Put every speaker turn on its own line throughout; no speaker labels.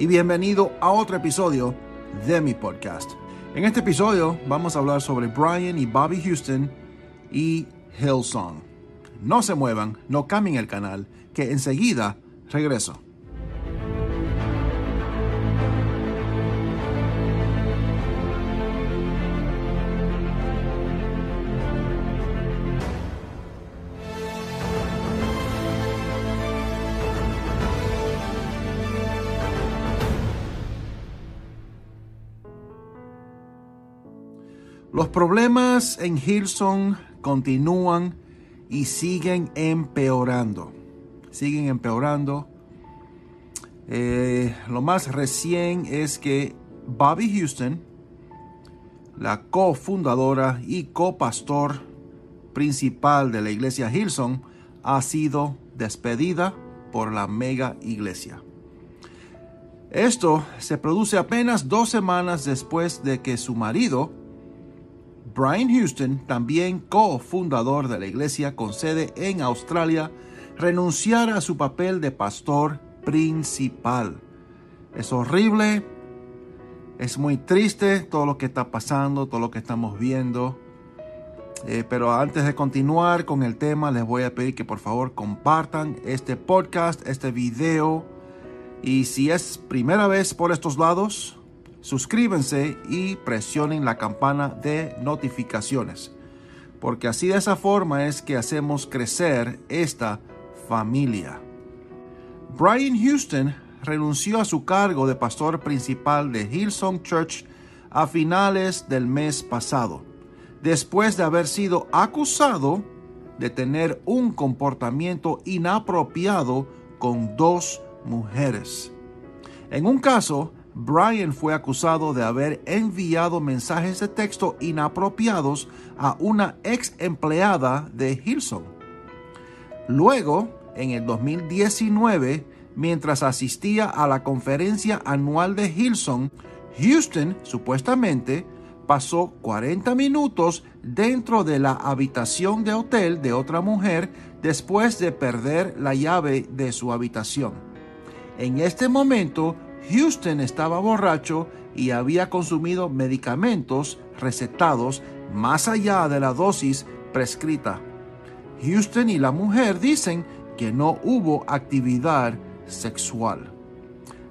Y bienvenido a otro episodio de mi podcast. En este episodio vamos a hablar sobre Brian y Bobby Houston y Hillsong. No se muevan, no cambien el canal, que enseguida regreso. Los problemas en Hillsong continúan y siguen empeorando. Siguen empeorando. Eh, lo más recién es que Bobby Houston, la cofundadora y copastor principal de la iglesia Hillsong, ha sido despedida por la mega iglesia. Esto se produce apenas dos semanas después de que su marido, Brian Houston, también cofundador de la iglesia con sede en Australia, renunciara a su papel de pastor principal. Es horrible, es muy triste todo lo que está pasando, todo lo que estamos viendo. Eh, pero antes de continuar con el tema, les voy a pedir que por favor compartan este podcast, este video. Y si es primera vez por estos lados, suscríbanse y presionen la campana de notificaciones, porque así de esa forma es que hacemos crecer esta familia. Brian Houston renunció a su cargo de pastor principal de Hillsong Church a finales del mes pasado, después de haber sido acusado de tener un comportamiento inapropiado con dos mujeres. En un caso, Brian fue acusado de haber enviado mensajes de texto inapropiados a una ex empleada de Hillsong. Luego, en el 2019, mientras asistía a la conferencia anual de Hillsong, Houston supuestamente pasó 40 minutos dentro de la habitación de hotel de otra mujer después de perder la llave de su habitación. En este momento, Houston estaba borracho y había consumido medicamentos recetados más allá de la dosis prescrita. Houston y la mujer dicen que no hubo actividad sexual.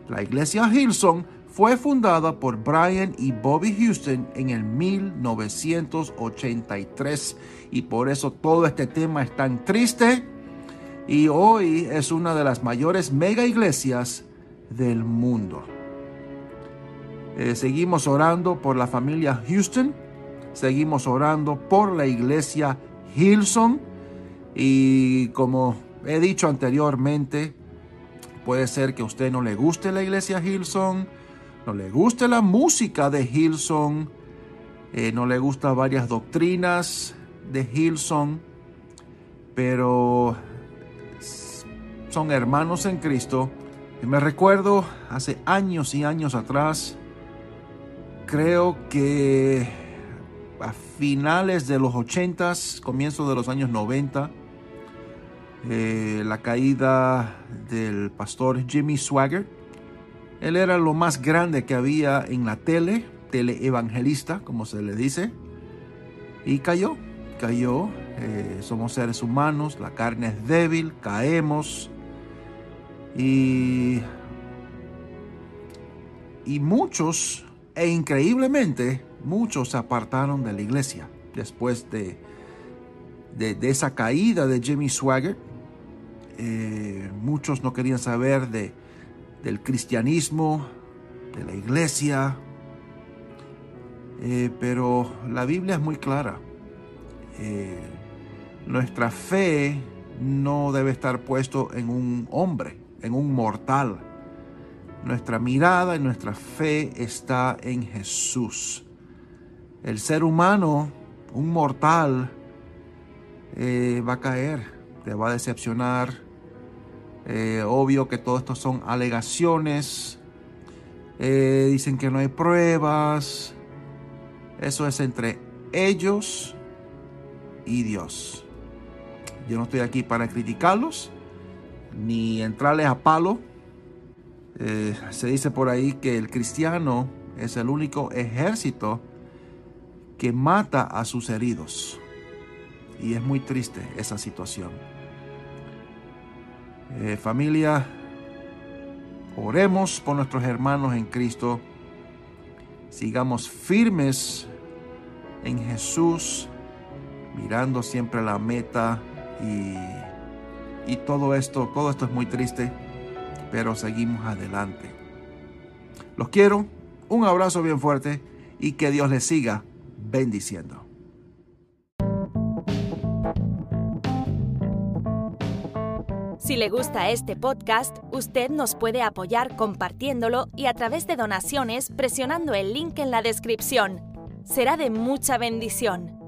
La iglesia Hillsong fue fundada por Brian y Bobby Houston en el 1983 y por eso todo este tema es tan triste y hoy es una de las mayores mega iglesias del mundo. Eh, seguimos orando por la familia Houston, seguimos orando por la iglesia Hillsong y como he dicho anteriormente, puede ser que a usted no le guste la iglesia Hillsong, no le guste la música de Hillsong, eh, no le gustan varias doctrinas de Hillsong, pero son hermanos en Cristo me recuerdo hace años y años atrás, creo que a finales de los 80, comienzo de los años 90, eh, la caída del pastor Jimmy Swagger. Él era lo más grande que había en la tele, teleevangelista, como se le dice, y cayó, cayó. Eh, somos seres humanos, la carne es débil, caemos y, muchos, e increíblemente, muchos se apartaron de la iglesia después de, de, esa caída de Jimmy Swagger. Eh, muchos no querían saber de, del cristianismo, de la iglesia, eh, pero la Biblia es muy clara. Eh, nuestra fe no debe estar puesto en un hombre en un mortal. nuestra mirada y nuestra fe está en Jesús. El ser humano, un mortal, eh, va a caer, te va a decepcionar. Eh, obvio que todo esto son alegaciones. Eh, dicen que no hay pruebas. Eso es entre ellos y Dios. Yo no estoy aquí para criticarlos ni entrarles a palo. se dice por ahí que el cristiano es el único ejército que mata a sus heridos. Y es muy triste esa situación. Eh, familia, oremos por nuestros hermanos en Cristo. Sigamos firmes en Jesús, mirando siempre la meta y, y todo esto, todo esto es muy triste, pero seguimos adelante. Los quiero, un abrazo bien fuerte y que Dios les siga bendiciendo.
Si le gusta este podcast, usted nos puede apoyar compartiéndolo y a través de donaciones presionando el link en la descripción. Será de mucha bendición.